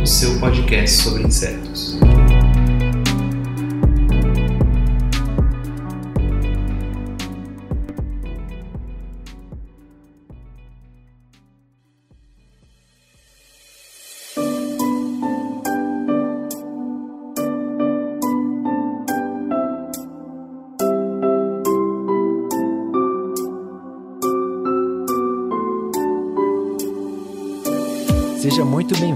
o seu podcast sobre insetos.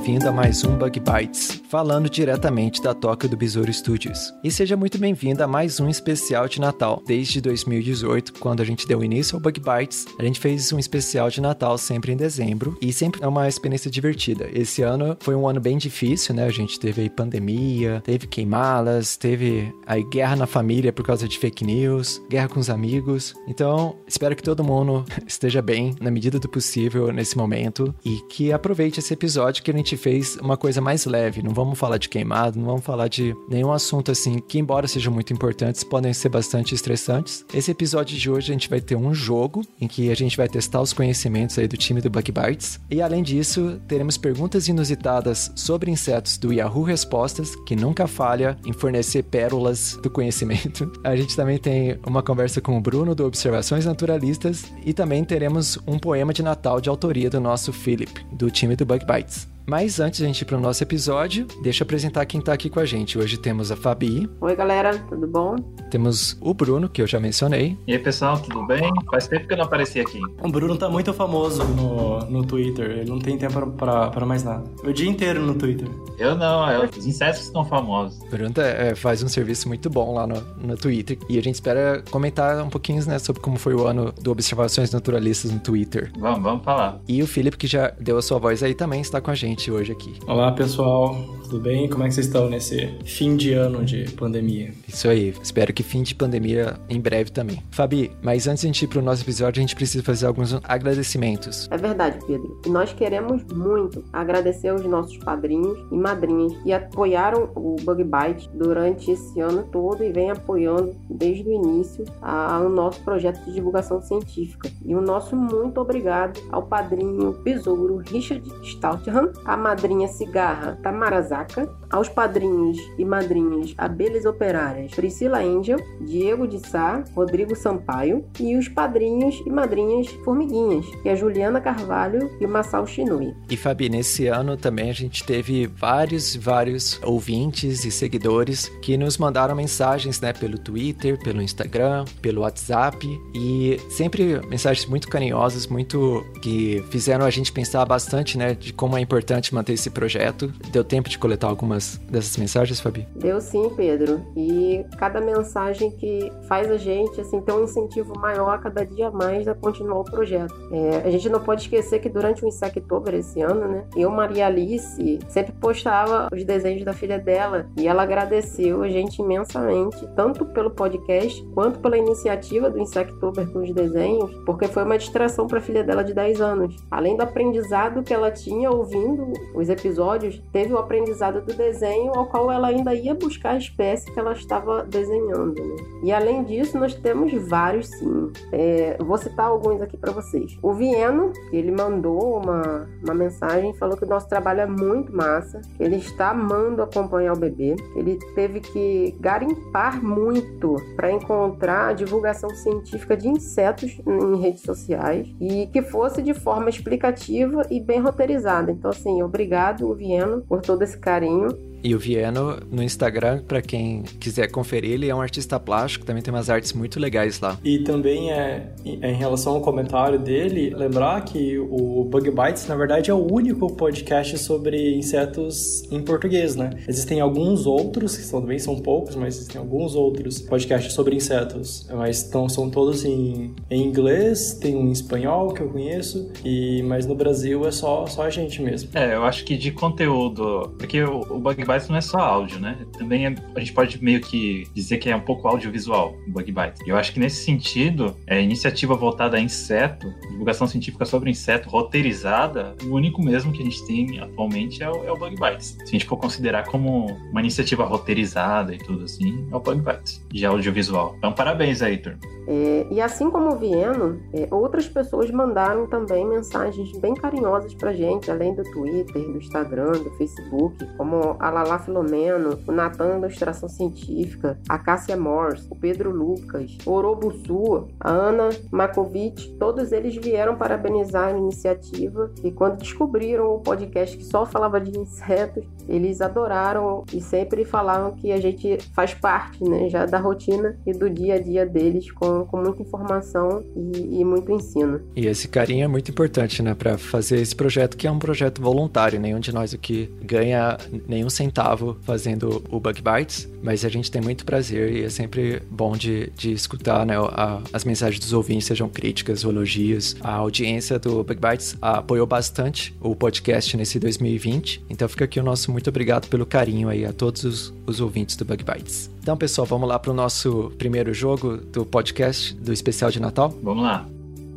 Bem-vindo a mais um Bug Bites, falando diretamente da Toca do Besouro Studios. E seja muito bem-vindo a mais um especial de Natal. Desde 2018, quando a gente deu início ao Bug Bites, a gente fez um especial de Natal sempre em dezembro e sempre é uma experiência divertida. Esse ano foi um ano bem difícil, né? A gente teve aí pandemia, teve queimadas, teve aí guerra na família por causa de fake news, guerra com os amigos. Então, espero que todo mundo esteja bem na medida do possível nesse momento e que aproveite esse episódio que a gente fez uma coisa mais leve. Não vamos falar de queimado, não vamos falar de nenhum assunto assim que, embora sejam muito importantes, podem ser bastante estressantes. Esse episódio de hoje a gente vai ter um jogo em que a gente vai testar os conhecimentos aí do time do Bug Bites. E além disso, teremos perguntas inusitadas sobre insetos do Yahoo Respostas, que nunca falha em fornecer pérolas do conhecimento. A gente também tem uma conversa com o Bruno do Observações Naturalistas e também teremos um poema de Natal de autoria do nosso Philip, do time do Bug Bites. Mas antes de a gente ir para o nosso episódio, deixa eu apresentar quem está aqui com a gente. Hoje temos a Fabi, Oi, galera, tudo bom? temos o Bruno, que eu já mencionei, E aí, pessoal, tudo bem? Faz tempo que eu não apareci aqui. O Bruno tá muito famoso no, no Twitter, ele não tem tempo pra mais nada. O dia inteiro no Twitter. Eu não, eu- os insetos estão famosos. O Bruno é, faz um serviço muito bom lá no, no Twitter. E a gente espera comentar um pouquinho né, sobre como foi o ano do Observações Naturalistas no Twitter. Vamos, vamos falar. E o Felipe, que já deu a sua voz aí, também está com a gente hoje aqui. Olá, pessoal, tudo bem? Como é que vocês estão nesse fim de ano de pandemia? Isso aí. Espero que fim de pandemia em breve também. Fabi, mas antes de a gente ir pro nosso episódio, a gente precisa fazer alguns agradecimentos. É verdade, Pedro. E nós queremos muito agradecer aos nossos padrinhos e madrinhas que apoiaram o Bug Bite durante esse ano todo e vem apoiando desde o início a- o nosso projeto de divulgação científica. E o nosso muito obrigado ao padrinho Besouro Richard Stoutham, à madrinha Cigarra Tamara Sacke aos padrinhos e madrinhas Abelhas Operárias Priscila Angel, Diego de Sá, Rodrigo Sampaio e os padrinhos e madrinhas Formiguinhas, que é a Juliana Carvalho e Massal Shinui. E Fabi, nesse ano também a gente teve vários, vários ouvintes e seguidores que nos mandaram mensagens, né, pelo Twitter, pelo Instagram, pelo WhatsApp e sempre mensagens muito carinhosas, muito que fizeram a gente pensar bastante, né, de como é importante manter esse projeto. Deu tempo de coletar algumas dessas mensagens, Fabi? Deu sim, Pedro. E cada mensagem que faz a gente assim ter um incentivo maior a cada dia mais a continuar o projeto. É, a gente não pode esquecer que durante o Insectober esse ano, né, eu, Maria Alice, sempre postava os desenhos da filha dela e ela agradeceu a gente imensamente, tanto pelo podcast quanto pela iniciativa do Insectober com os desenhos, porque foi uma distração para a filha dela de 10 anos. Além do aprendizado que ela tinha ouvindo os episódios, teve o aprendizado do desenho ao qual ela ainda ia buscar a espécie que ela estava desenhando. Né? E além disso, nós temos vários sim. É, vou citar alguns aqui para vocês. O Vieno, ele mandou uma, uma mensagem, falou que o nosso trabalho é muito massa, que ele está amando acompanhar o bebê, ele teve que garimpar muito para encontrar a divulgação científica de insetos em redes sociais e que fosse de forma explicativa e bem roteirizada. Então, assim, obrigado, Vieno, por todo esse carinho. out. E o Vieno no Instagram, para quem quiser conferir, ele é um artista plástico, também tem umas artes muito legais lá. E também é, em relação ao comentário dele, lembrar que o Bug Bites, na verdade, é o único podcast sobre insetos em português, né? Existem alguns outros, que também são poucos, mas existem alguns outros podcasts sobre insetos, mas estão, são todos em, em inglês, tem um em espanhol que eu conheço, e mas no Brasil é só, só a gente mesmo. É, eu acho que de conteúdo, porque o, o Bug Bites não é só áudio, né? Também é, a gente pode meio que dizer que é um pouco audiovisual o Bug Bites. Eu acho que nesse sentido, é iniciativa voltada a inseto, divulgação científica sobre inseto roteirizada, o único mesmo que a gente tem atualmente é o, é o Bug Bites. Se a gente for considerar como uma iniciativa roteirizada e tudo assim, é o Bug Bites, de audiovisual. Então, parabéns aí, turma. É, e assim como o Vieno, é, outras pessoas mandaram também mensagens bem carinhosas pra gente, além do Twitter, do Instagram, do Facebook, como a Lala Filomeno, o Natan Ilustração Científica, a Cássia Morse, o Pedro Lucas, o Orobuçu, a Ana Makovic, todos eles vieram parabenizar a iniciativa e quando descobriram o podcast que só falava de insetos, eles adoraram e sempre falavam que a gente faz parte né, já da rotina e do dia a dia deles com, com muita informação e, e muito ensino. E esse carinho é muito importante, né, para fazer esse projeto que é um projeto voluntário. Nenhum de nós aqui ganha nenhum centavo fazendo o Bug Bites, mas a gente tem muito prazer e é sempre bom de, de escutar né, a, as mensagens dos ouvintes, sejam críticas ou elogios. A audiência do Bug Bites apoiou bastante o podcast nesse 2020, então fica aqui o nosso muito obrigado pelo carinho aí a todos os, os ouvintes do Bug Bites. Então, pessoal, vamos lá para o nosso primeiro jogo do podcast do especial de Natal? Vamos lá.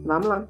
Vamos lá.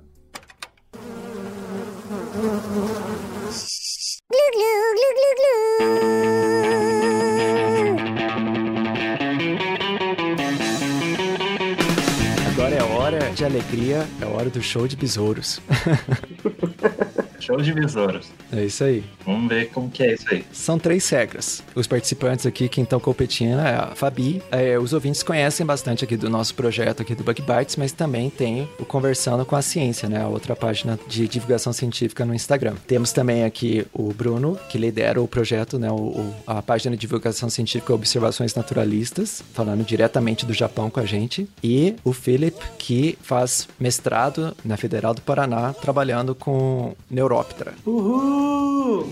Agora é hora de alegria, é hora do show de besouros. Show de besouros. é isso aí. Vamos ver como que é isso aí. São três regras. Os participantes aqui que estão competindo é a Fabi. É, os ouvintes conhecem bastante aqui do nosso projeto aqui do Bug Bites, mas também tem o Conversando com a Ciência, né? A outra página de divulgação científica no Instagram. Temos também aqui o Bruno, que lidera o projeto, né? O, o- a página de divulgação científica Observações Naturalistas, falando diretamente do Japão com a gente. E o Philip, que faz mestrado na Federal do Paraná, trabalhando com Neuróptera. Uhul!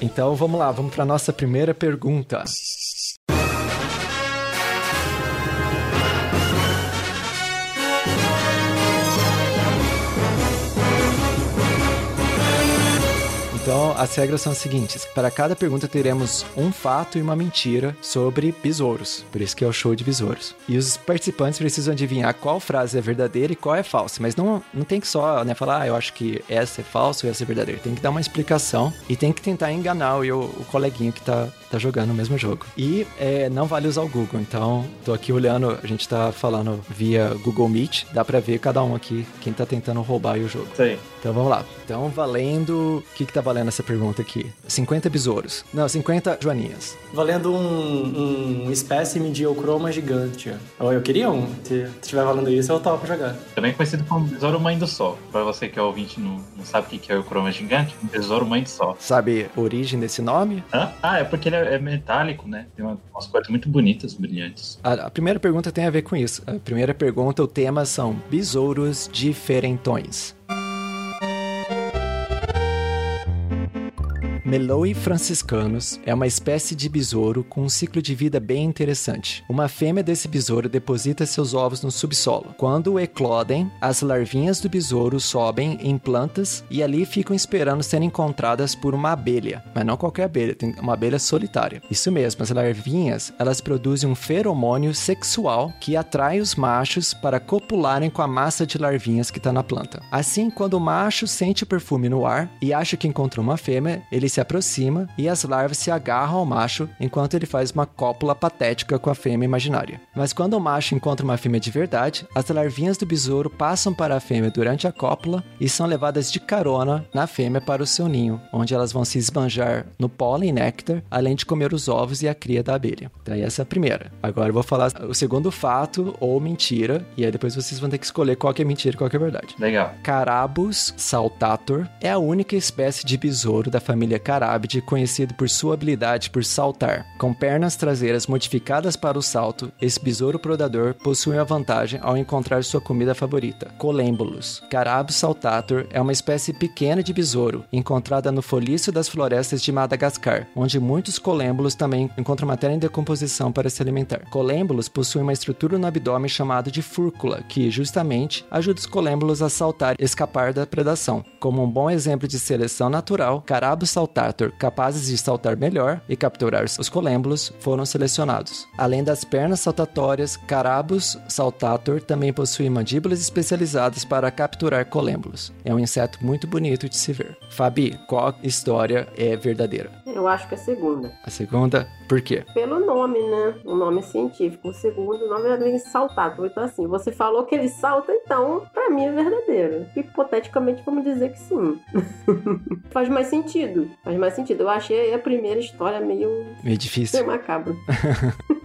Então vamos lá, vamos para nossa primeira pergunta. Então, as regras são as seguintes: para cada pergunta teremos um fato e uma mentira sobre besouros. Por isso que é o show de besouros. E os participantes precisam adivinhar qual frase é verdadeira e qual é falsa. Mas não, não tem que só né, falar, ah, eu acho que essa é falsa ou essa é verdadeira. Tem que dar uma explicação e tem que tentar enganar o, o coleguinha que tá, tá jogando o mesmo jogo. E é, não vale usar o Google. Então, tô aqui olhando, a gente tá falando via Google Meet. Dá pra ver cada um aqui, quem tá tentando roubar aí o jogo. Isso aí. Então vamos lá. Então, valendo. O que, que tá valendo essa pergunta aqui? 50 besouros. Não, 50 joaninhas. Valendo um, um espécime de eucroma gigante. Ó, Eu queria um. Se estiver valendo isso, eu topo jogar. Também conhecido como besouro mãe do sol. Pra você que é ouvinte e não, não sabe o que que é o croma gigante, um besouro mãe do sol. Sabe a origem desse nome? Hã? Ah, é porque ele é, é metálico, né? Tem uma- umas cores muito bonitas, brilhantes. A, a primeira pergunta tem a ver com isso. A primeira pergunta, o tema são besouros diferentões. Meloe franciscanus é uma espécie de besouro com um ciclo de vida bem interessante. Uma fêmea desse besouro deposita seus ovos no subsolo. Quando eclodem, as larvinhas do besouro sobem em plantas e ali ficam esperando serem encontradas por uma abelha. Mas não qualquer abelha, tem uma abelha solitária. Isso mesmo, as larvinhas, elas produzem um feromônio sexual que atrai os machos para copularem com a massa de larvinhas que está na planta. Assim, quando o macho sente o perfume no ar e acha que encontrou uma fêmea, ele se aproxima e as larvas se agarram ao macho enquanto ele faz uma cópula patética com a fêmea imaginária. Mas quando o macho encontra uma fêmea de verdade, as larvinhas do besouro passam para a fêmea durante a cópula e são levadas de carona na fêmea para o seu ninho, onde elas vão se esbanjar no pólen e néctar, além de comer os ovos e a cria da abelha. Então essa é a primeira. Agora eu vou falar o segundo fato ou mentira, e aí depois vocês vão ter que escolher qual que é mentira e qual que é verdade. Legal. Carabus saltator é a única espécie de besouro da família carábide conhecido por sua habilidade por saltar. Com pernas traseiras modificadas para o salto, esse besouro predador possui a vantagem ao encontrar sua comida favorita, colêmbulos. Carabus saltator é uma espécie pequena de besouro, encontrada no folício das florestas de Madagascar, onde muitos colêmbulos também encontram matéria em decomposição para se alimentar. Colêmbulos possuem uma estrutura no abdômen chamada de fúrcula, que justamente ajuda os colêmbulos a saltar e escapar da predação. Como um bom exemplo de seleção natural, Carabus saltator, capazes de saltar melhor e capturar os colêmbulos, foram selecionados. Além das pernas saltatórias, Carabus saltator também possui mandíbulas especializadas para capturar colêmbulos. É um inseto muito bonito de se ver. Fabi, qual história é verdadeira? Eu acho que é a segunda. A segunda, por quê? Pelo nome, né? O nome científico. O segundo o nome é vem saltator. Então, assim, você falou que ele salta, então, pra mim é verdadeiro. Hipoteticamente, vamos dizer que sim. Faz mais sentido. Faz mais sentido. Eu achei a primeira história meio. Meio difícil. meio macabro.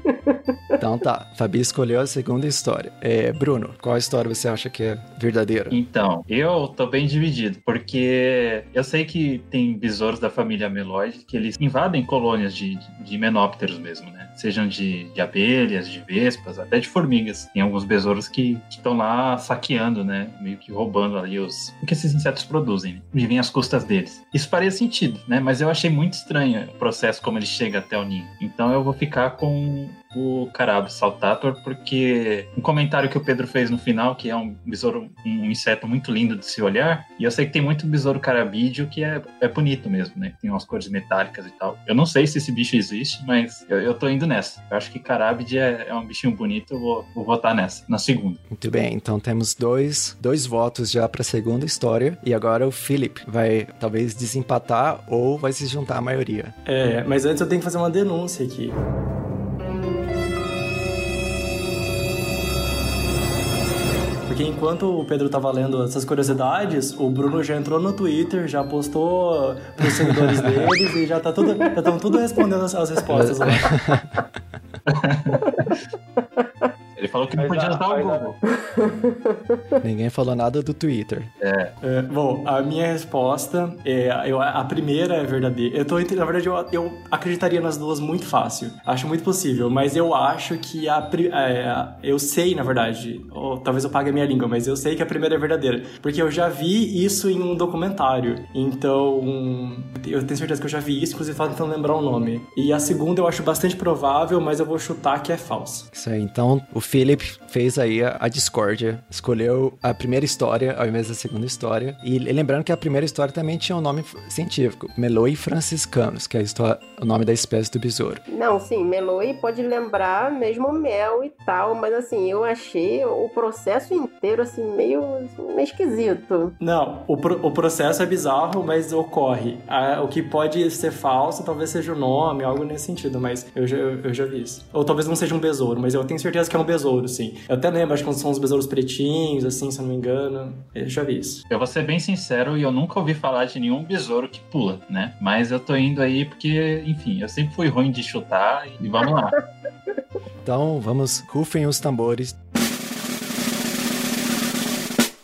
Então tá, Fabi escolheu a segunda história. É, Bruno, qual história você acha que é verdadeira? Então, eu tô bem dividido, porque eu sei que tem besouros da família Meloide que eles invadem colônias de, de menópteros mesmo, né? Sejam de, de abelhas, de vespas, até de formigas. Tem alguns besouros que estão lá saqueando, né? Meio que roubando ali os. o que esses insetos produzem, né? Vivem às custas deles. Isso faria sentido, né? Mas eu achei muito estranho o processo como ele chega até o ninho. Então eu vou ficar com o Carabo Saltator, porque um comentário que o Pedro fez no final, que é um besouro, um inseto muito lindo de se olhar, e eu sei que tem muito besouro carabídeo que é, é bonito mesmo, né? Tem umas cores metálicas e tal. Eu não sei se esse bicho existe, mas eu, eu tô indo nessa. Eu acho que carabide é, é um bichinho bonito, eu vou, vou votar nessa, na segunda. Muito bem, então temos dois, dois votos já para a segunda história, e agora o Philip vai talvez desempatar ou vai se juntar à maioria. É, mas antes eu tenho que fazer uma denúncia aqui. Porque enquanto o Pedro tava lendo essas curiosidades, o Bruno já entrou no Twitter, já postou pros seguidores deles e já tá tudo, já estão tudo respondendo as, as respostas lá. Ele falou que não podia a- usar o a- Google. Ninguém falou nada do Twitter. É, bom, a minha resposta é eu, a primeira é verdadeira. Eu tô entre, na verdade, eu, eu acreditaria nas duas muito fácil. Acho muito possível, mas eu acho que a, é, eu sei, na verdade, ou talvez eu pague a minha língua, mas eu sei que a primeira é verdadeira, porque eu já vi isso em um documentário. Então, eu tenho certeza que eu já vi isso, inclusive tava tentando lembrar o nome. E a segunda eu acho bastante provável, mas eu vou chutar que é falsa. Isso aí, então o Philip fez aí a, a discórdia, escolheu a primeira história ao invés da segunda história. E lembrando que a primeira história também tinha um nome científico, Meloi franciscanus, que é a histó- o nome da espécie do besouro. Não, sim, Meloi pode lembrar mesmo mel e tal, mas assim, eu achei o processo inteiro assim meio, meio esquisito. Não, o, pro- o processo é bizarro, mas ocorre. Ah, o que pode ser falso talvez seja o nome, algo nesse sentido, mas eu já, eu, eu já vi isso. Ou talvez não seja um besouro, mas eu tenho certeza que é um besouro, sim. Eu até lembro, acho que são uns besouros pretinhos, assim, se eu não me engano. Eu já vi isso. Eu vou ser bem sincero e eu nunca ouvi falar de nenhum besouro que pula, né? Mas eu tô indo aí porque, enfim, eu sempre fui ruim de chutar e vamos lá. Então vamos, rufem os tambores.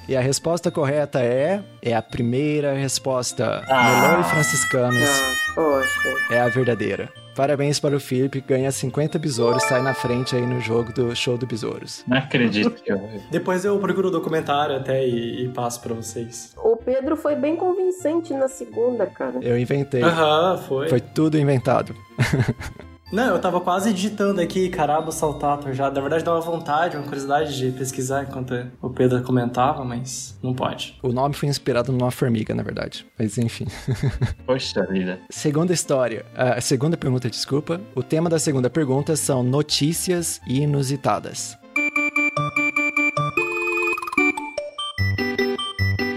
E a resposta correta é. É a primeira resposta. Ah. Meloi franciscanus Ah, poxa. é a verdadeira. Parabéns para o Felipe, ganha 50 besouros, sai na frente aí no jogo do show do besouros. Não acredito que eu. Depois eu procuro o documentário até e, e passo pra vocês. O Pedro foi bem convincente na segunda, cara. Eu inventei. Aham, foi. Foi tudo inventado. Não, eu tava quase digitando aqui Carabo Saltator já. Na verdade, dá uma vontade, uma curiosidade de pesquisar enquanto o Pedro comentava, mas não pode. O nome foi inspirado numa formiga, na verdade. Mas enfim. Poxa vida. Segunda história. A segunda pergunta, desculpa. O tema da segunda pergunta são notícias inusitadas.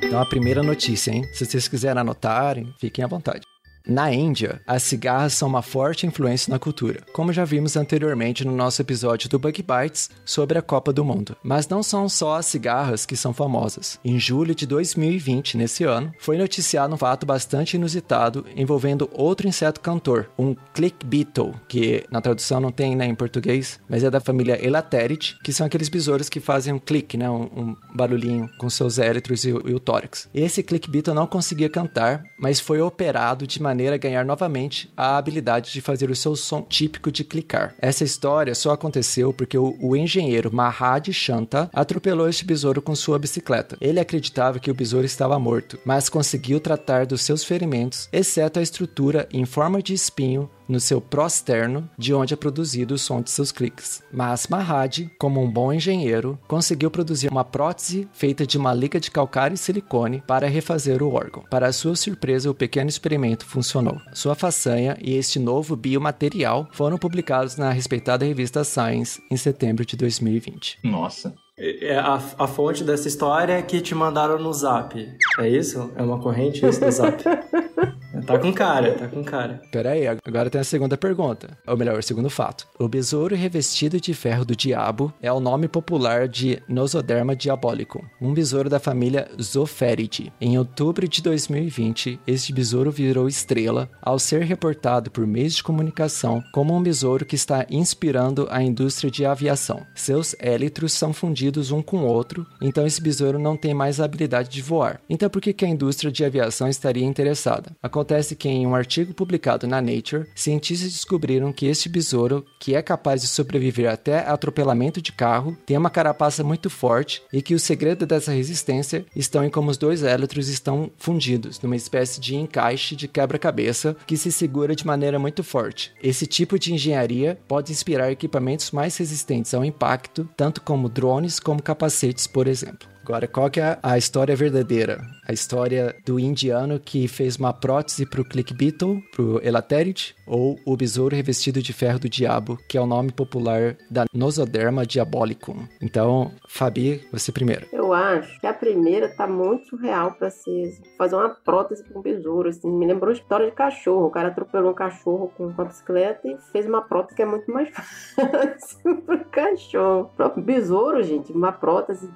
Então, a primeira notícia, hein? Se vocês quiserem anotarem, fiquem à vontade. Na Índia, as cigarras são uma forte influência na cultura, como já vimos anteriormente no nosso episódio do Bug Bites sobre a Copa do Mundo. Mas não são só as cigarras que são famosas. Em julho de 2020, nesse ano, foi noticiado um fato bastante inusitado envolvendo outro inseto cantor, um click beetle, que na tradução não tem né, em português, mas é da família Elateridae, que são aqueles besouros que fazem um clique, né, um, um barulhinho com seus életros e, e o tórax. Esse click beetle não conseguia cantar, mas foi operado de maneira maneira ganhar novamente a habilidade de fazer o seu som típico de clicar. Essa história só aconteceu porque o, o engenheiro Mahad Shanta atropelou este besouro com sua bicicleta. Ele acreditava que o besouro estava morto, mas conseguiu tratar dos seus ferimentos, exceto a estrutura em forma de espinho no seu prosterno, de onde é produzido o som de seus cliques. Mas Mahad, como um bom engenheiro, conseguiu produzir uma prótese feita de uma liga de calcário e silicone para refazer o órgão. Para sua surpresa, o pequeno experimento funcionou. Sua façanha e este novo biomaterial foram publicados na respeitada revista Science em setembro de 2020. Nossa. É, A, a fonte dessa história é que te mandaram no zap. É isso? É uma corrente isso do zap? tá com cara, tá com cara. Pera aí, agora tem a segunda pergunta. Ou melhor, o segundo fato. O besouro revestido de ferro do diabo é o nome popular de Nosoderma diabolicum, um besouro da família Zopheridae. Em outubro de 2020, este besouro virou estrela ao ser reportado por meios de comunicação como um besouro que está inspirando a indústria de aviação. Seus élitros são fundidos um com o outro, então esse besouro não tem mais a habilidade de voar. Então por que, que a indústria de aviação estaria interessada? Acontece que em um artigo publicado na Nature, cientistas descobriram que este besouro, que é capaz de sobreviver até atropelamento de carro, tem uma carapaça muito forte e que o segredo dessa resistência estão em como os dois élitros estão fundidos, numa espécie de encaixe de quebra-cabeça que se segura de maneira muito forte. Esse tipo de engenharia pode inspirar equipamentos mais resistentes ao impacto, tanto como drones como capacetes, por exemplo. Agora, qual que é a história verdadeira? A história do indiano que fez uma prótese pro Click Beetle, pro Elaterid, ou o besouro revestido de ferro do diabo, que é o nome popular da Nosoderma diabolicum. Então, Fabi, você primeiro. Eu acho que a primeira tá muito real pra ser fazer uma prótese com um besouro. Assim, me lembrou uma história de cachorro. O cara atropelou um cachorro com uma bicicleta e fez uma prótese que é muito mais fácil pro cachorro. O próprio besouro, gente, uma prótese.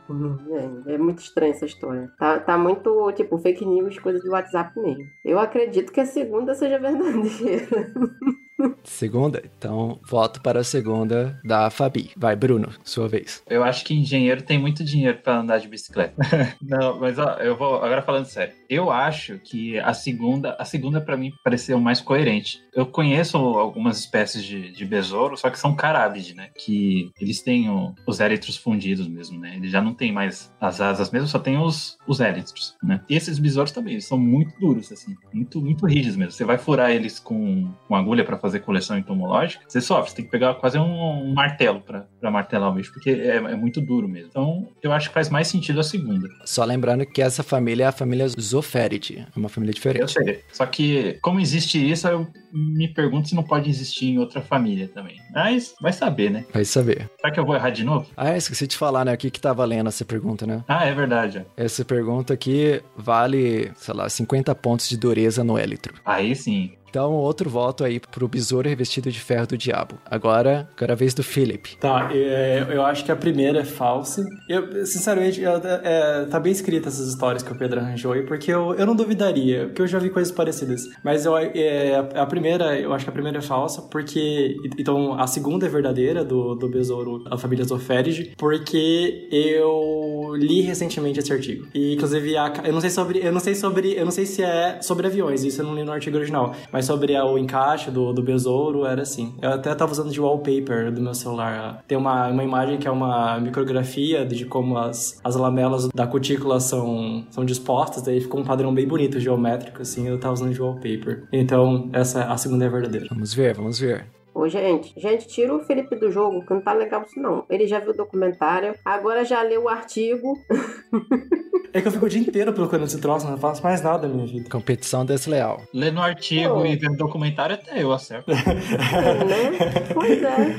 É muito estranha essa história. Tá, tá muito, tipo, fake news, coisa do WhatsApp mesmo. Eu acredito que a segunda seja verdadeira. Segunda? Então, voto para a segunda da Fabi. Vai, Bruno, sua vez. Eu acho que engenheiro tem muito dinheiro pra andar de bicicleta. Não, mas ó, eu vou agora falando sério. Eu acho que a segunda, a segunda para mim pareceu mais coerente. Eu conheço algumas espécies de, de besouro, só que são carábide, né? Que eles têm o- os élitros fundidos mesmo, né? Eles já não tem mais as asas mesmo, só tem os, os élitros, né? E esses besouros também, eles são muito duros, assim, muito, muito rígidos mesmo. Você vai furar eles com, com agulha para fazer coleção entomológica, você sofre, você tem que pegar quase um, um martelo para martelar o bicho, porque é, é muito duro mesmo. Então, eu acho que faz mais sentido a segunda. Só lembrando que essa família é a família Zopheridae. É uma família Eu diferente. sei. Só que, como existe isso, eu me pergunto se não pode existir em outra família também. Mas vai saber, né? Vai saber. Será que eu vou errar de novo? Ah, esqueci de falar, né? O que que tá valendo essa pergunta, né? Ah, é verdade. Essa pergunta aqui vale, sei lá, 50 pontos de dureza no élitro. Aí sim. Então, outro voto aí pro besouro revestido de ferro do diabo. Agora, agora é a vez do Philip. Tá, é, eu acho que a primeira é falsa. Eu, sinceramente, eu- é, tá bem escrita essas histórias que o Pedro arranjou aí, porque eu, eu não duvidaria, porque eu já vi coisas parecidas. Mas eu, é, a, a primeira, eu acho que a primeira é falsa, porque. Então, a segunda é verdadeira, do, do besouro da família Zopheridae, porque eu li recentemente esse artigo. E, inclusive, a, eu não sei sobre. Eu não sei sobre. Eu não sei se é sobre aviões, isso eu não li no artigo original. Mas sobre o encaixe do, do besouro, era assim. Eu até tava usando de wallpaper do meu celular. Tem uma, uma imagem que é uma micrografia de como as, as lamelas da cutícula são, são dispostas, daí ficou um padrão bem bonito, geométrico, assim, eu tava usando de wallpaper. Então, essa a segunda é verdadeira. Vamos ver, vamos ver. Ô, gente, gente, tira o Felipe do jogo, que não tá legal isso não. Ele já viu o documentário, agora já leu o artigo. É que eu fico o dia inteiro procurando esse troço, não faço mais nada na minha vida. Competição desleal. Lendo o artigo Pô. e vendo documentário, até eu acerto. né? Pois é.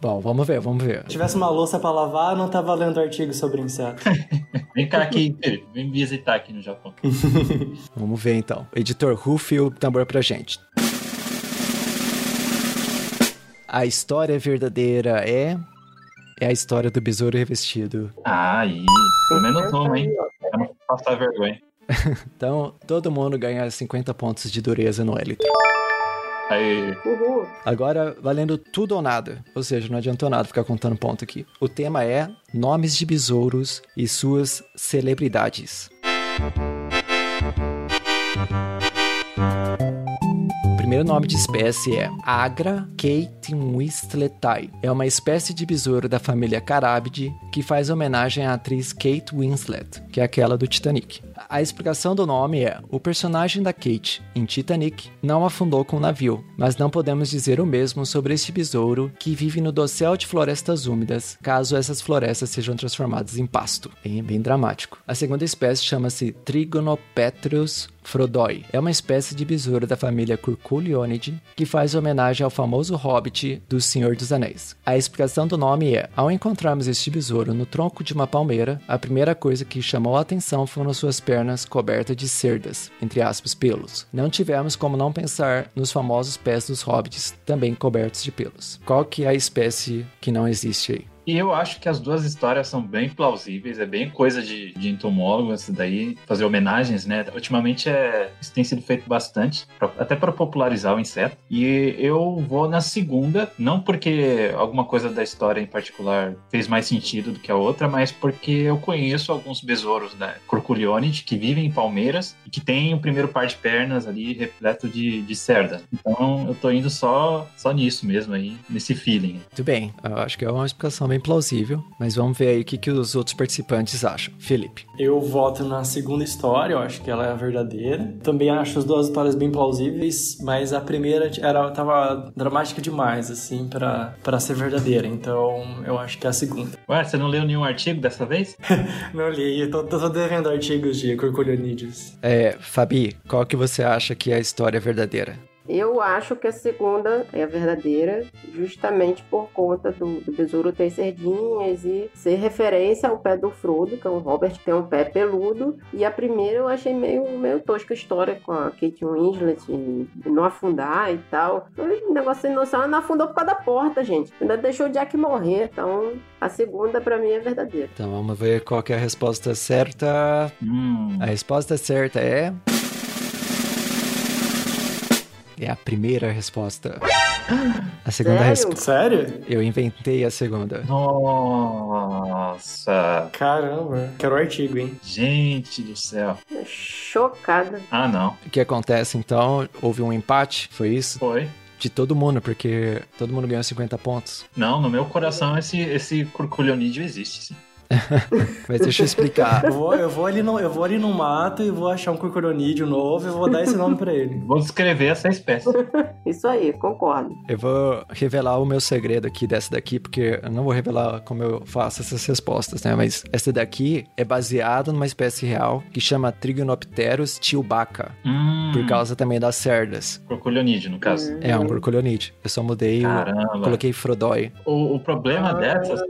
Bom, vamos ver, vamos ver. Se tivesse uma louça pra lavar, não tava lendo artigo sobre inseto. Vem cá aqui, Felipe. Vem visitar aqui no Japão. Vamos ver então. Editor, rufe o tambor pra gente. A história verdadeira é. É a história do besouro revestido. Ah, aí. Pelo menos uma, hein? Pra não passar vergonha. Então, todo mundo ganha 50 pontos de dureza no élito. Aí. Uhul. Agora, valendo tudo ou nada. Ou seja, não adiantou nada ficar contando ponto aqui. O tema é nomes de besouros e suas celebridades. Primeiro nome de espécie é Agra catewinsletai. É uma espécie de besouro da família Carabidae que faz homenagem à atriz Kate Winslet, que é aquela do Titanic. A explicação do nome é: o personagem da Kate em Titanic não afundou com o navio, mas não podemos dizer o mesmo sobre este besouro que vive no dossel de florestas úmidas, caso essas florestas sejam transformadas em pasto. Bem, bem dramático. A segunda espécie chama-se Trigonopetrus Frodoi é uma espécie de besouro da família Curculionidae que faz homenagem ao famoso hobbit do Senhor dos Anéis. A explicação do nome é: ao encontrarmos este besouro no tronco de uma palmeira, a primeira coisa que chamou a atenção foram suas pernas cobertas de cerdas, entre aspas, pelos. Não tivemos como não pensar nos famosos pés dos hobbits, também cobertos de pelos. Qual que é a espécie que não existe aí? E eu acho que as duas histórias são bem plausíveis, é bem coisa de, de entomólogo, isso daí, fazer homenagens, né? Ultimamente é, isso tem sido feito bastante, pra, até para popularizar o inseto. E eu vou na segunda, não porque alguma coisa da história em particular fez mais sentido do que a outra, mas porque eu conheço alguns besouros da Curculionid que vivem em palmeiras e que tem o primeiro par de pernas ali repleto de, de cerda. Então eu tô indo só, só nisso mesmo aí, nesse feeling. Muito bem, eu acho que é uma explicação bem plausível, mas vamos ver aí o que, que os outros participantes acham. Felipe. Eu voto na segunda história, eu acho que ela é a verdadeira. Também acho as duas histórias bem plausíveis, mas a primeira era tava dramática demais, assim, para ser verdadeira. Então eu acho que é a segunda. Ué, você não leu nenhum artigo dessa vez? não li, eu tô, tô devendo artigos de Curculionídeos. É, Fabi, qual que você acha que é a história verdadeira? Eu acho que a segunda é a verdadeira, justamente por conta do, do besouro ter cerdinhas e ser referência ao pé do Frodo, que é um Robert que tem um pé peludo. E a primeira eu achei meio, meio tosca a história com a Kate Winslet e não afundar e tal. O negócio sem noção, ela não afundou por causa da porta, gente. Ainda deixou o Jack morrer. Então, a segunda para mim é verdadeira. Então vamos ver qual é a resposta certa. Hum. A resposta certa é. É a primeira resposta. A segunda resposta. Sério? Eu inventei a segunda. Nossa! Caramba, quero o artigo, hein? Gente do céu. Chocada. Ah, não. O que acontece então? Houve um empate, foi isso? Foi. De todo mundo, porque todo mundo ganhou 50 pontos. Não, no meu coração esse, esse curculionídeo existe, sim. Mas deixa eu explicar. Eu vou, eu vou, ali, no, eu vou ali no mato e vou achar um curcuronídeo novo e vou dar esse nome pra ele. Vou descrever essa espécie. Isso aí, concordo. Eu vou revelar o meu segredo aqui dessa daqui, porque eu não vou revelar como eu faço essas respostas, né? Mas essa daqui é baseada numa espécie real que chama Trigonopterus tilbaca, Hum, por causa também das cerdas. curculionídeo, no caso. É um curculionide. Eu só mudei, o, Caramba. coloquei Frodoi. O, o problema dessas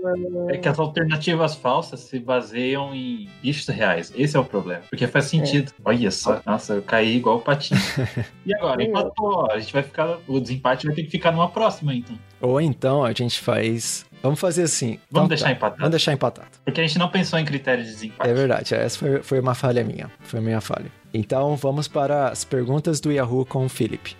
é que as alternativas falsas se baseiam em bichos reais. Esse é o problema. Porque faz sentido. Olha só. Nossa, eu caí igual o patinho. e agora? Empatou. A gente vai ficar. O desempate vai ter que ficar numa próxima, então. Ou então a gente faz. Vamos fazer assim. Vamos Então deixar tá. empatado. Vamos deixar empatado. Porque a gente não pensou em critério de desempate. É verdade, essa foi, foi uma falha minha. Foi minha falha. Então vamos para as perguntas do Yahoo com o Felipe.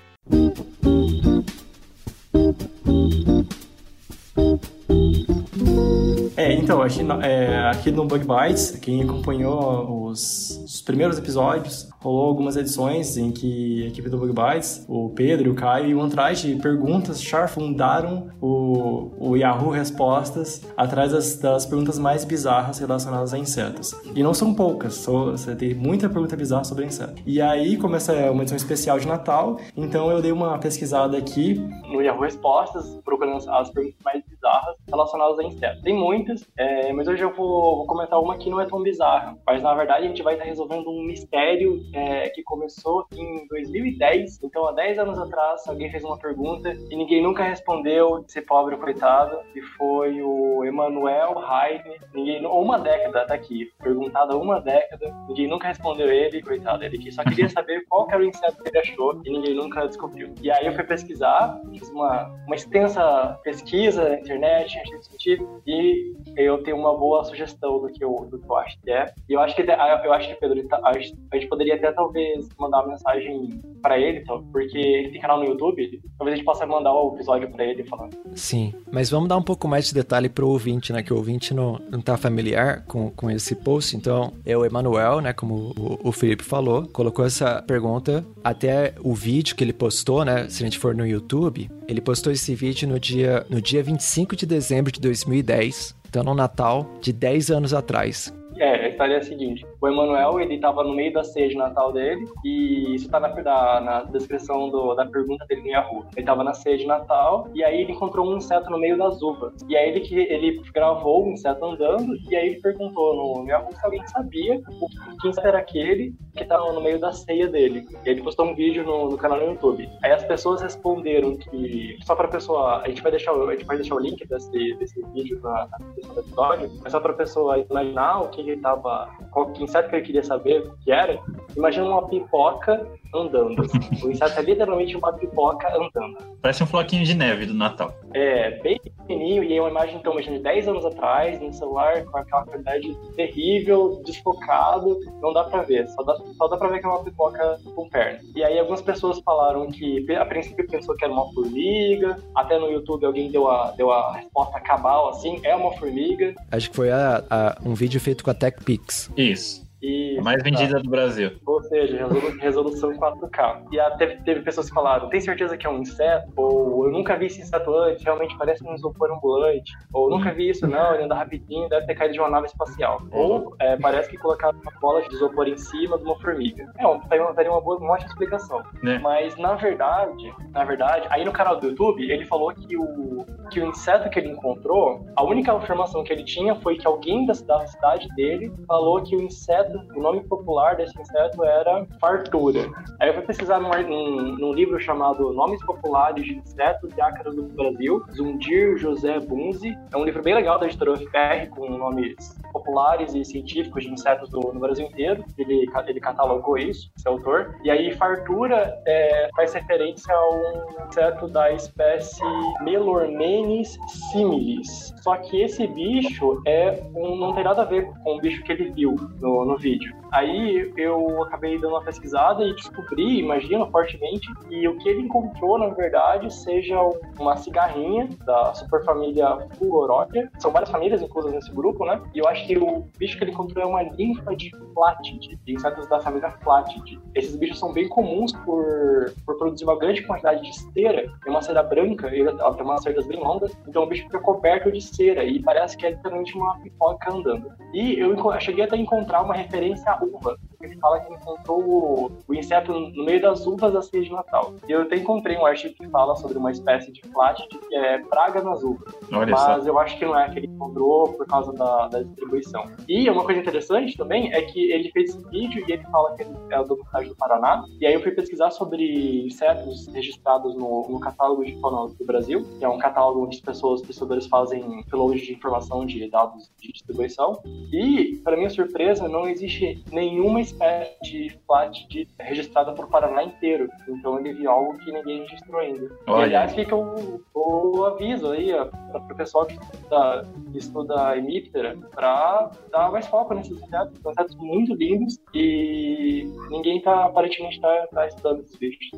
Então, aqui, é, aqui no Bug Bites, quem acompanhou os, os primeiros episódios, rolou algumas edições em que a equipe do Bug Bites, o Pedro, o Caio e o Antraide Perguntas charfundaram o, o Yahoo Respostas atrás das, das perguntas mais bizarras relacionadas a insetos. E não são poucas, só, você tem muita pergunta bizarra sobre inseto. E aí, como essa é uma edição especial de Natal, então eu dei uma pesquisada aqui no Yahoo Respostas, procurando as perguntas mais bizarras relacionadas a insetos. Tem muitas, é, mas hoje eu vou, vou comentar uma que não é tão bizarra. Mas na verdade a gente vai estar resolvendo um mistério é, que começou em 2010. Então há 10 anos atrás alguém fez uma pergunta e ninguém nunca respondeu, esse pobre coitado, e foi o Emanuel Haydn. Ninguém, uma década, tá aqui, perguntado há uma década, ninguém nunca respondeu ele, coitado, ele que só queria saber qual que era o inseto que ele achou e ninguém nunca descobriu. E aí eu fui pesquisar, fiz uma, uma extensa pesquisa internet, artigo científico, e eu tenho uma boa sugestão do que eu, do que eu acho que é. E eu acho que, eu acho que Pedro, tá, a gente poderia até talvez mandar uma mensagem para ele, porque ele tem canal no YouTube, talvez a gente possa mandar o episódio para ele falando. Sim, mas vamos dar um pouco mais de detalhe pro ouvinte, né? Que o ouvinte não, não tá familiar com, com esse post. Então, é o Emanuel, né? Como o, o Felipe falou, colocou essa pergunta até o vídeo que ele postou, né? Se a gente for no YouTube, ele postou esse vídeo no dia, no dia 25 de dezembro de 2010. Então, no Natal de 10 anos atrás. É, a história é a seguinte. O Emanuel, ele tava no meio da ceia de Natal dele, e isso tá na, na, na descrição do, da pergunta dele no Yahoo. Ele tava na ceia de Natal, e aí ele encontrou um inseto no meio das uvas. E aí ele, ele gravou o inseto andando, e aí ele perguntou no, Yahoo se alguém sabia o que, inseto era aquele que tava no meio da ceia dele. E ele postou um vídeo no, no canal no YouTube. Aí as pessoas responderam que, só pra pessoa, a gente vai deixar, a gente vai deixar o link desse, desse vídeo na, descrição do episódio, mas só pra pessoa imaginar o que ele tava, qual que inseto que ele queria saber o que era, imagina uma pipoca andando. o inseto é literalmente uma pipoca andando. Parece um floquinho de neve do Natal. É, bem pequenininho, e é uma imagem, então, imagina, de 10 anos atrás, no celular, com aquela qualidade terrível, desfocado, não dá pra ver, só dá, só dá pra ver que é uma pipoca com perna. E aí algumas pessoas falaram que, a princípio, pensou que era uma formiga, até no YouTube alguém deu a, deu a resposta cabal, assim, é uma formiga. Acho que foi a, a, um vídeo feito com a TechPix. Isso. E, a mais vendida tá. do Brasil. Ou seja, resolução 4K. E teve, teve pessoas que falaram, tem certeza que é um inseto? Ou eu nunca vi esse inseto antes, realmente parece um isopor ambulante. Ou nunca vi isso não, ele anda rapidinho, deve ter caído de uma nave espacial. Ou é, parece que colocaram uma bola de isopor em cima de uma formiga. É, daria uma boa, uma ótima explicação. É. Mas na verdade, na verdade, aí no canal do YouTube, ele falou que o, que o inseto que ele encontrou, a única informação que ele tinha foi que alguém da cidade dele falou que o inseto inseto, o nome popular desse inseto era fartura. Aí eu fui pesquisar num, num, num livro chamado Nomes Populares de Insetos e Ácaros do Brasil, Zundir José Bunzi. É um livro bem legal da editora FPR, com nomes populares e científicos de insetos do, no Brasil inteiro. Ele, ele catalogou isso, esse autor. E aí, fartura é, faz referência a um inseto da espécie Melormenes similis. Só que esse bicho é um, não tem nada a ver com o bicho que ele viu no, no vídeo. Aí eu acabei dando uma pesquisada e descobri, imagino fortemente, que o que ele encontrou, na verdade, seja uma cigarrinha da superfamília Fulgorópia. São várias famílias inclusas nesse grupo, né? E eu acho que o bicho que ele encontrou é uma linfa de Flatid, de insetos da família Flatid. Esses bichos são bem comuns por, por produzir uma grande quantidade de cera. Tem uma cera branca, ela tem umas cerdas bem longas, então o bicho fica coberto de cera e parece que é literalmente uma pipoca andando. E eu cheguei até a encontrar uma referência à uva. Ele fala que encontrou o, o inseto no meio das uvas da ceia de Natal. E eu até encontrei um artigo que fala sobre uma espécie de flatid que é praga nas uvas. Olha Mas só. eu acho que não é que ele encontrou por causa da, da, distribuição. E uma coisa interessante também é que ele fez esse vídeo e ele fala que é do estado do Paraná. E aí eu fui pesquisar sobre insetos registrados no, no catálogo de fauna do Brasil, que é um catálogo onde as pessoas, pesquisadores fazem download de informação de dados de distribuição. E, para minha surpresa, não existe nenhuma espécie de flat registrada por Paraná inteiro. Então ele viu algo que ninguém registrou ainda. Olha. E, aliás, fica o, o aviso aí para o pessoal que estuda, que estuda Emíptera para dar mais foco nesses insetos. São insetos muito lindos e ninguém tá, aparentemente está tá estudando esses bichos.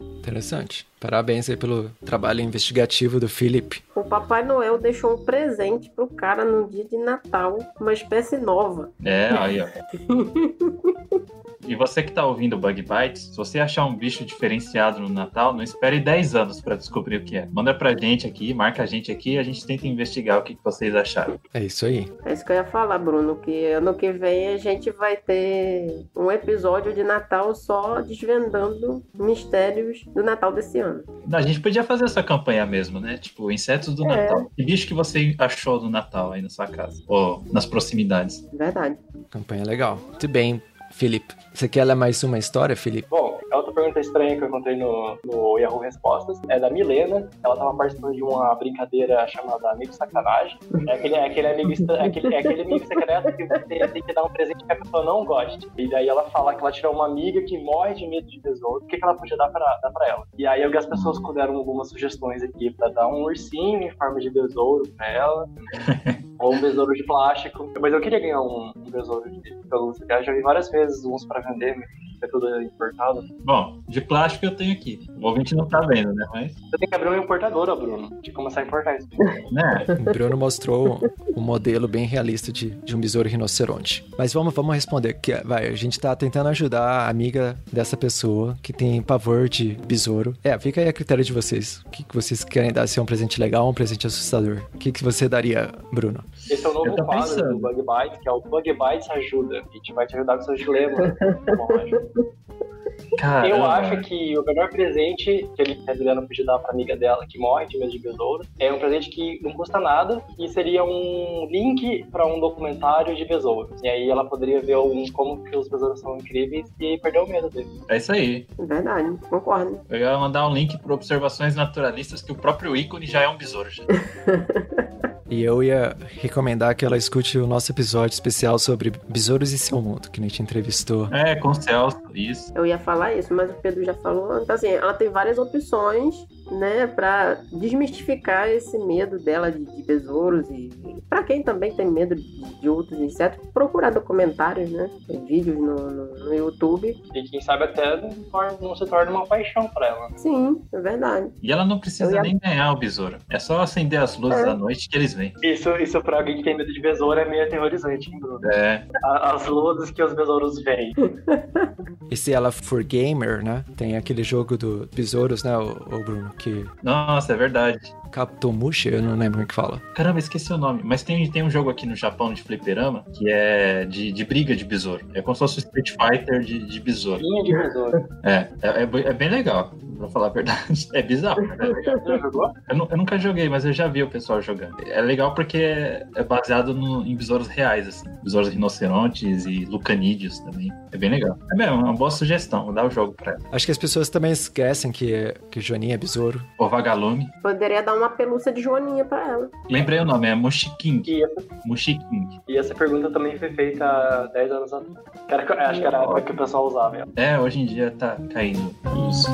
Interessante. Parabéns aí pelo trabalho investigativo do Philip. O Papai Noel deixou um presente pro cara no dia de Natal, uma espécie nova. É, aí, ó. E você que está ouvindo Bug Bites, se você achar um bicho diferenciado no Natal, não espere 10 anos para descobrir o que é. Manda pra gente aqui, marca a gente aqui e a gente tenta investigar o que vocês acharam. É isso aí. É isso que eu ia falar, Bruno, que ano que vem a gente vai ter um episódio de Natal só desvendando mistérios do Natal desse ano. A gente podia fazer essa campanha mesmo, né? Tipo, insetos do é. Natal. Que bicho que você achou do Natal aí na sua casa? Ou nas proximidades? Verdade. Campanha legal. Muito bem. Felipe, você quer ler mais uma história, Felipe? Bom, é outra pergunta estranha que eu encontrei no, no Yahoo Respostas é da Milena. Ela tava participando de uma brincadeira chamada Amigo Sacanagem. É aquele, é aquele, amigo, é aquele, é aquele amigo secreto que você tem que dar um presente que a pessoa não goste. E daí ela fala que ela tirou uma amiga que morre de medo de besouro. O que, que ela podia dar pra, dar pra ela? E aí algumas pessoas deram algumas sugestões aqui pra dar um ursinho em forma de besouro pra ela. ou um besouro de plástico. Mas eu queria ganhar um, um besouro de pelúcia. Eu já vi várias vezes uns pra vender, é tudo importado. Bom, de plástico eu tenho aqui. O ouvinte não tá vendo, né? Mas, Você tem que abrir uma importadora, Bruno, de começar a importar isso. né? O Bruno mostrou um modelo bem realista de, de um besouro rinoceronte. Mas vamos, vamos responder. Que, vai, a gente tá tentando ajudar a amiga dessa pessoa que tem pavor de besouro. É, fica aí a critério de vocês. O que, que vocês querem dar? Se é um presente legal ou um presente assustador? O que, que você daria, Bruno? Esse é o novo quadro pensando. do Bug Bites, que é o Bug Bites Ajuda. A gente vai te ajudar com seus dilemas. Cara, Eu acho que o melhor presente que ele a Adriana podia dar pra amiga dela que morre de medo de besouro é um presente que não custa nada e seria um link pra um documentário de besouros. E aí ela poderia ver um, como que os besouros são incríveis e perder o medo deles. é isso aí. Verdade, concordo. Eu ia mandar um link para Observações Naturalistas, que o próprio ícone já é um besouro. E eu ia recomendar que ela escute o nosso episódio especial sobre besouros e seu mundo, que a gente entrevistou. É, com o Celso, isso. Eu ia falar isso, mas o Pedro já falou. Então, assim, ela tem várias opções, né, pra desmistificar esse medo dela de, de besouros e, e pra quem também tem medo de, de outros insetos, procurar documentários, né, vídeos no, no, no YouTube. E quem sabe até não, se torna uma paixão pra ela. Sim, é verdade. E ela não precisa ia- nem ganhar o besouro. É só acender as luzes É. à noite que eles vêm. Isso, isso pra alguém que tem medo de besouro é meio aterrorizante, hein, Bruno? É, A- As luzes que os besouros veem. E se ela for gamer, né? Tem aquele jogo do besouros, né, o, Bruno? Nossa, é verdade. Captomushi, eu não lembro como é que fala. Caramba, esqueci o nome. Mas tem, tem um jogo aqui no Japão de fliperama que é de, de briga de besouro. É como se fosse Street Fighter de, de besouro. Linha de besouro. É, é, é, é bem legal, pra falar a verdade. É bizarro, né? Já jogou? Eu, eu nunca joguei, mas eu já vi o pessoal jogando. É legal porque é, baseado no- em besouros reais, assim. Besouros rinocerontes e lucanídeos também. É bem legal. É mesmo, é uma boa sugestão. Vou dar o jogo pra ela. Acho que as pessoas também esquecem que, que Joaninha é besouro. O Vagalume. Poderia dar uma pelúcia de joaninha pra ela. Lembrei o nome, é Mushiking. E essa, Mushiking. e essa pergunta também foi feita há 10 anos atrás. Cara, acho que era a época que o pessoal usava. É, hoje em dia tá caindo. Isso.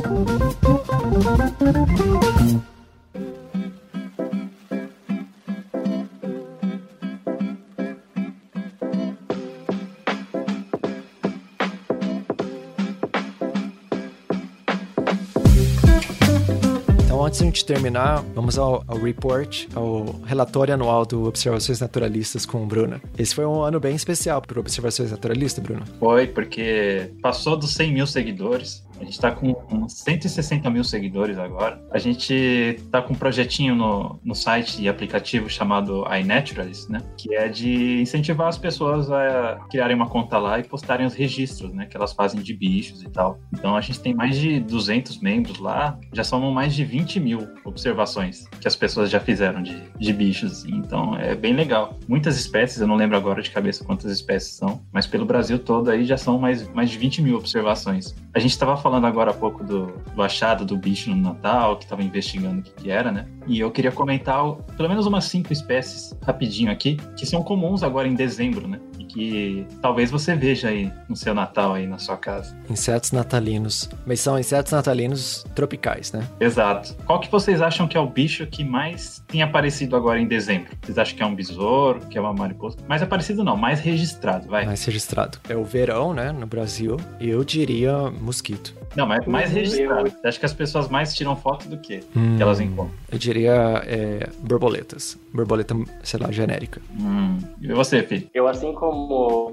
Antes de a gente terminar, vamos ao, ao report, ao relatório anual do Observações Naturalistas com o Bruno. Esse foi um ano bem especial para Observações Naturalistas, Bruno. Foi, porque passou dos 100 mil seguidores. A gente tá com uns 160 mil seguidores agora. A gente tá com um projetinho no, no site e aplicativo chamado iNaturalist, né? Que é de incentivar as pessoas a criarem uma conta lá e postarem os registros, né? Que elas fazem de bichos e tal. Então a gente tem mais de 200 membros lá. Já são mais de 20 mil observações que as pessoas já fizeram de, de bichos. Então é bem legal. Muitas espécies, eu não lembro agora de cabeça quantas espécies são, mas pelo Brasil todo aí já são mais, mais de 20 mil observações. A gente estava falando agora há pouco do, do achado do bicho no Natal, que estava investigando o que, que era, né? E eu queria comentar pelo menos umas cinco espécies rapidinho aqui, que são comuns agora em dezembro, né? Que talvez você veja aí no seu Natal, aí na sua casa. Insetos natalinos. Mas são insetos natalinos tropicais, né? Exato. Qual que vocês acham que é o bicho que mais tem aparecido agora em dezembro? Vocês acham que é um besouro, que é uma mariposa? Mais aparecido não, mais registrado, vai. Mais registrado. É o verão, né, no Brasil. E eu diria mosquito. Não, mas mais Eu- registrado. Acho que as pessoas mais tiram foto do que Hum, que elas encontram. Eu diria é, borboletas. Borboleta, sei lá, genérica. Hum. E você, filho? Eu, assim como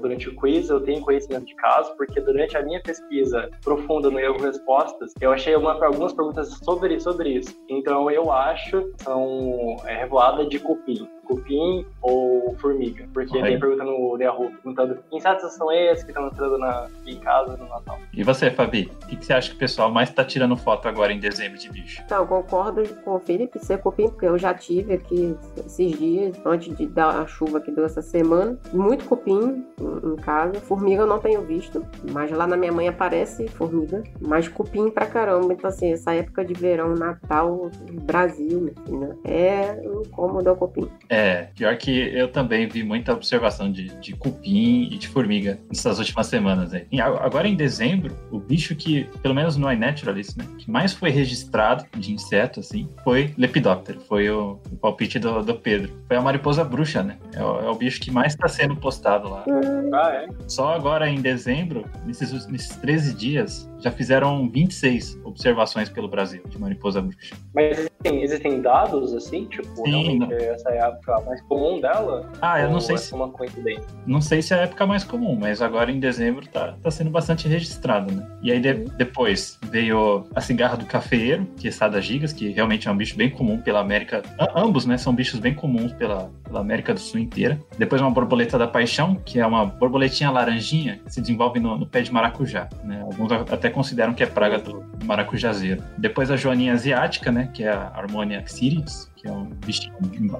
durante o quiz, eu tenho conhecimento de caso, porque durante a minha pesquisa profunda no Erro Respostas, eu achei uma- algumas perguntas sobre, sobre isso. Então, eu acho são é, revoada de cupim. Cupim ou formiga. Porque tem pergunta no Yahoo perguntando que insetos são esses que estão entrando na, em casa no Natal. E você, Fabi? O que, que você acha que o pessoal mais tá tirando foto agora em dezembro de bicho? Então, eu concordo com o Felipe ser cupim, porque eu já tive aqui esses dias, antes de dar a chuva que deu essa semana. Muito cupim em casa. Formiga eu não tenho visto, mas lá na minha mãe aparece formiga. Mas cupim pra caramba. Então, assim, essa época de verão, Natal, Brasil, né? É um incômodo ao cupim. É, pior que eu também vi muita observação de, de cupim e de formiga nessas últimas semanas aí. Agora em dezembro, o bicho que, pelo menos no iNaturalist, né, que mais foi registrado de inseto, assim, foi Lepidoptero. Foi o, o palpite do, do, Pedro. Foi a mariposa bruxa, né? É o, é o bicho que mais está sendo postado lá. Ah, é? Só agora em dezembro, nesses, nesses 13 dias, já fizeram 26 observações pelo Brasil de mariposa bruxa. Mas existem, existem dados, assim, tipo, Sim, realmente essa é a época mais comum dela? Ah, eu não sei é se. uma coincidência? Não sei se é a época mais comum, mas agora em dezembro tá, tá sendo bastante registrado, né? E aí de- depois veio a cigarra do cafeeiro, que é Sada gigas, que realmente é um bicho bem comum pela América. a- ambos, né? São bichos bem comuns pela, pela América do Sul inteira. Depois uma borboleta da paixão, que é uma borboletinha laranjinha que se desenvolve no, no pé de maracujá, né? Alguns até consideram que é praga do maracujazeiro. Depois a joaninha asiática, né? Que é a Harmonia xyris, que é um bichinho,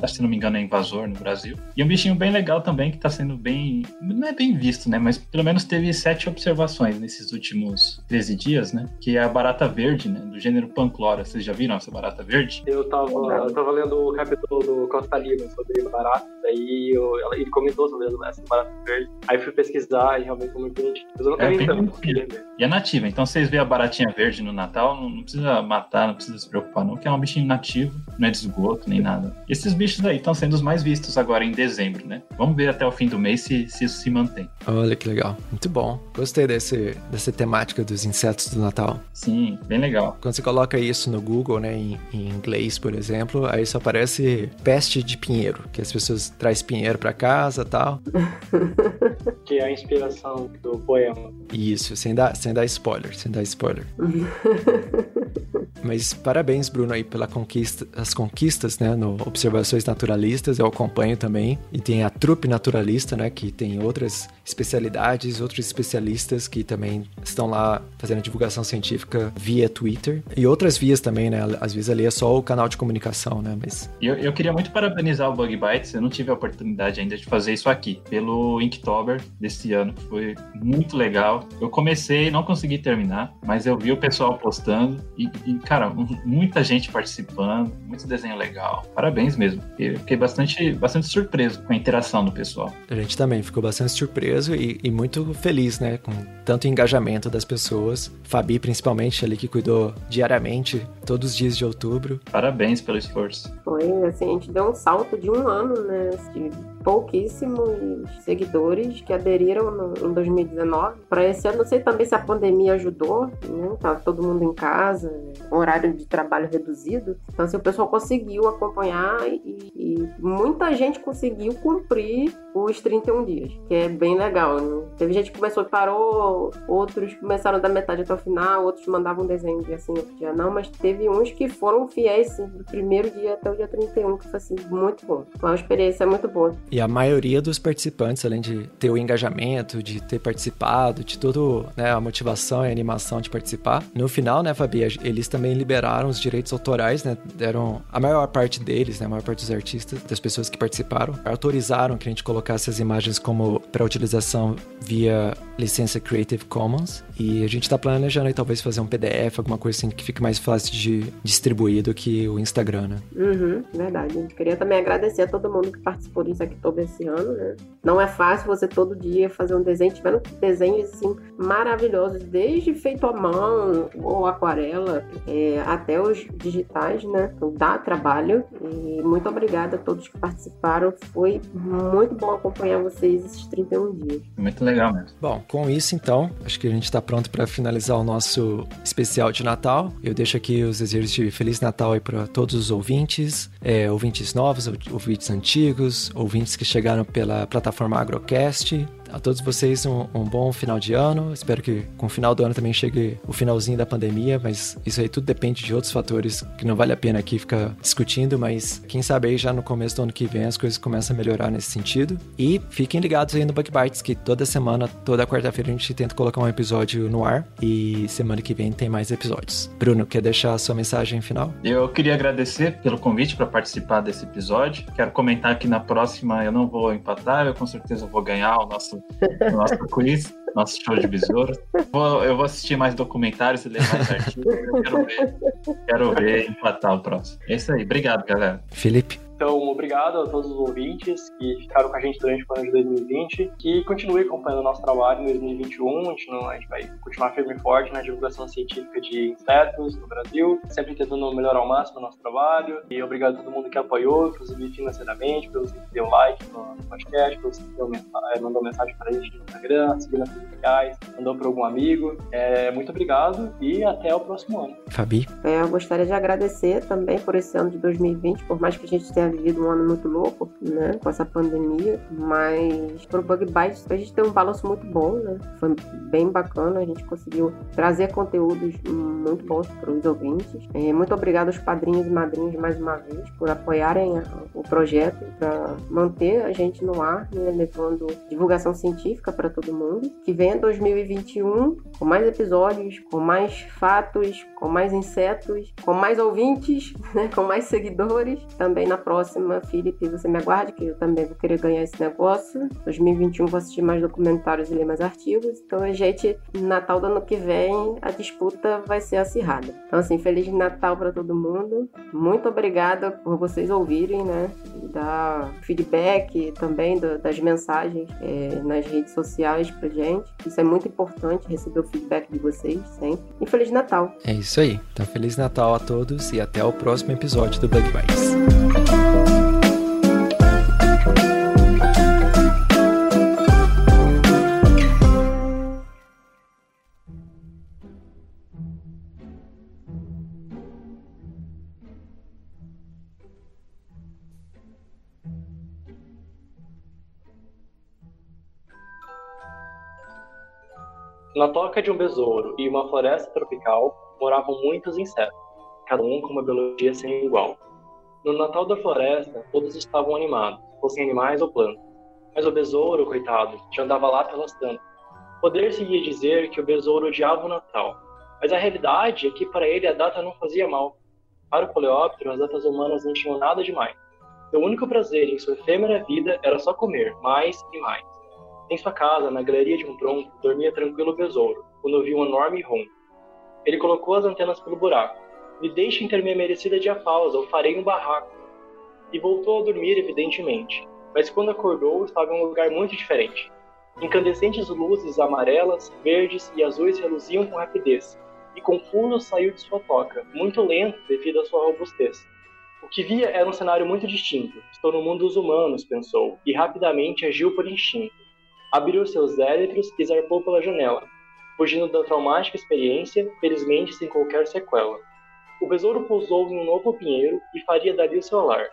se não me engano, é invasor no Brasil. E um bichinho bem legal também, que está sendo bem. Não é bem visto, né? Mas pelo menos teve sete observações nesses últimos 13 dias, né? Que é a barata verde, né? Do gênero Panclora. Vocês já viram essa barata verde? Eu tava, eu tava lendo o capítulo do Costa Lima sobre barata, daí eu, ele comentou sobre essa barata verde. Aí fui pesquisar e realmente foi muito bonitinho. Mas eu nunca É, bem tanto. E é nativa. Então vocês vê a baratinha verde no Natal, não, não precisa matar, não precisa se preocupar, não, que é um bichinho nativo, não é de nem nada. Esses bichos aí estão sendo os mais vistos agora em dezembro, né? Vamos ver até o fim do mês se, se isso se mantém. Olha que legal. Muito bom. Gostei desse, dessa temática dos insetos do Natal. Sim, bem legal. Quando você coloca isso no Google, né, em, em inglês, por exemplo, aí só aparece peste de pinheiro, que as pessoas trazem pinheiro pra casa tal. Que é a inspiração do poema. Isso, sem dar, sem dar spoiler, sem dar spoiler. Mas parabéns, Bruno, aí pela conquista, as conquistas, né, no Observações Naturalistas, eu acompanho também. E tem a Trupe Naturalista, né, que tem outras especialidades, outros especialistas que também estão lá fazendo divulgação científica via Twitter. E outras vias também, né, às vezes ali é só o canal de comunicação, né, mas... Eu, eu queria muito parabenizar o Bug Bites, eu não tive a oportunidade ainda de fazer isso aqui, pelo Inktober desse ano, que foi muito legal. Eu comecei, não consegui terminar, mas eu vi o pessoal postando e, e, cara, muita gente participando, muito desenho legal. Parabéns mesmo. Eu fiquei bastante, bastante surpreso com a interação do pessoal. A gente também ficou bastante surpreso e, e muito feliz, né? Com tanto engajamento das pessoas. Fabi, principalmente, ali que cuidou diariamente, todos os dias de outubro. Parabéns pelo esforço. Foi, assim, a gente deu um salto de um ano, né? De pouquíssimos seguidores que aderiram no, em 2019. Para esse ano, não sei também se a pandemia ajudou, né? Tá todo mundo em casa, horário de trabalho reduzido. Então, assim, o pessoal conseguiu acompanhar e, e muita gente conseguiu cumprir os 31 dias, que é bem legal, né? Teve gente que começou e parou, outros começaram da metade até o final, outros mandavam desenho dia sim, outro dia não, mas teve uns que foram fiéis sim, do primeiro dia até o dia 31, que foi assim, muito bom. Foi uma experiência muito boa. E a maioria dos participantes, além de ter o engajamento, de ter participado, de toda né, a motivação e a animação de participar, no final, né, Fabi, eles também liberaram os direitos autorais, né? Deram a maior parte deles, né, a maior parte dos artistas, das pessoas que participaram, autorizaram que a gente colocasse as imagens como para utilização via licença Creative Commons. E a gente está planejando aí talvez fazer um PDF, alguma coisa assim que fique mais fácil de distribuir do que o Instagram, né? Uhum, verdade. Queria também agradecer a todo mundo que participou do Insectober esse ano, né? Não é fácil você todo dia fazer um desenho. Tiveram desenhos, assim, maravilhosos, desde feito à mão ou aquarela, é, até os digitais, né? Então dá trabalho. E muito obrigada a todos que participaram. Foi muito bom acompanhar vocês esses 31 dias. Muito legal mesmo. Bom, com isso então, acho que a gente está pronto para finalizar o nosso especial de Natal. Eu deixo aqui os desejos de Feliz Natal aí para todos os ouvintes, é, ouvintes novos, ou- ouvintes antigos, ouvintes que chegaram pela plataforma Agrocast, A todos vocês um, um, bom final de ano. Espero que com o final do ano também chegue o finalzinho da pandemia, mas isso aí tudo depende de outros fatores que não vale a pena aqui ficar discutindo, mas quem sabe aí já no começo do ano que vem as coisas começam a melhorar nesse sentido. E fiquem ligados aí no Bug Bites, que toda semana, toda quarta-feira a gente tenta colocar um episódio no ar e semana que vem tem mais episódios. Bruno, quer deixar a sua mensagem final? Eu queria agradecer pelo convite para participar desse episódio. Quero comentar que na próxima eu não vou empatar, eu com certeza vou ganhar o nosso, o nosso quiz, nosso show de besouros. Vou, eu vou assistir mais documentários e ler mais artigos. Quero ver, quero ver empatar o próximo. É isso aí. Obrigado, galera. Felipe. Então, obrigado a todos os ouvintes que ficaram com a gente durante o ano de 2020, que continue acompanhando o nosso trabalho em 2021. A gente, não, a gente vai continuar firme e forte na divulgação científica de insetos no Brasil, sempre tentando melhorar ao máximo o nosso trabalho. E obrigado a todo mundo que apoiou, inclusive financeiramente, pelos que deu like no podcast, pelos que deu, eh, mandou mensagem para a gente no Instagram, seguindo nas redes sociais, mandou para algum amigo. É, muito obrigado e até o próximo ano. Fabi? É, eu gostaria de agradecer também por esse ano de 2020, por mais que a gente tenha vivido um ano muito louco, né, com essa pandemia, mas pro Bug Bites a gente tem um balanço muito bom, né, foi bem bacana, a gente conseguiu trazer conteúdos muito bons para os ouvintes. É, muito obrigado aos padrinhos e madrinhas mais uma vez por apoiarem o projeto, para manter a gente no ar, né, levando divulgação científica para todo mundo. Que venha 2021 com mais episódios, com mais fatos, com mais insetos, com mais ouvintes, né, com mais seguidores. Também na próxima próxima, Felipe, você me aguarde, que eu também vou querer ganhar esse negócio. 2021 vou assistir mais documentários e ler mais artigos. Então, a gente, Natal do ano que vem, a disputa vai ser acirrada. Então, assim, Feliz Natal para todo mundo. Muito obrigada por vocês ouvirem, né? E dar feedback também do, das mensagens é, nas redes sociais pra gente. Isso é muito importante, receber o feedback de vocês sempre. E Feliz Natal! É isso aí. Então, Feliz Natal a todos e até o próximo episódio do Bug Bites. Na toca de um besouro e uma floresta tropical moravam muitos insetos, cada um com uma biologia sem igual. No Natal da floresta, todos estavam animados, fossem animais ou plantas. Mas o besouro, coitado, já andava lá pelas tantas. Poder-se-ia dizer que o besouro odiava o Natal, mas a realidade é que para ele a data não fazia mal. Para o coleóptero, as datas humanas não tinham nada demais. Seu único prazer em sua efêmera vida era só comer, mais e mais. Em sua casa, na galeria de um tronco, dormia tranquilo o besouro, quando ouviu um enorme ronco. Ele colocou as antenas pelo buraco. Me deixem ter minha merecida diafausa, ou farei um barraco. E voltou a dormir, evidentemente. Mas quando acordou, estava em um lugar muito diferente. Incandescentes luzes amarelas, verdes e azuis reluziam com rapidez, e confuso saiu de sua toca, muito lento devido à sua robustez. O que via era um cenário muito distinto. Estou no mundo dos humanos, pensou, e rapidamente agiu por instinto abriu seus életros e zarpou pela janela, fugindo da traumática experiência, felizmente sem qualquer sequela. O besouro pousou em um novo pinheiro e faria dali o seu lar.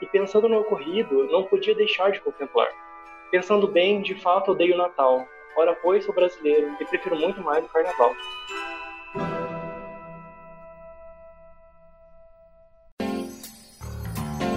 E pensando no ocorrido, não podia deixar de contemplar. Pensando bem, de fato odeio o Natal. Ora, pois, sou brasileiro e prefiro muito mais o Carnaval.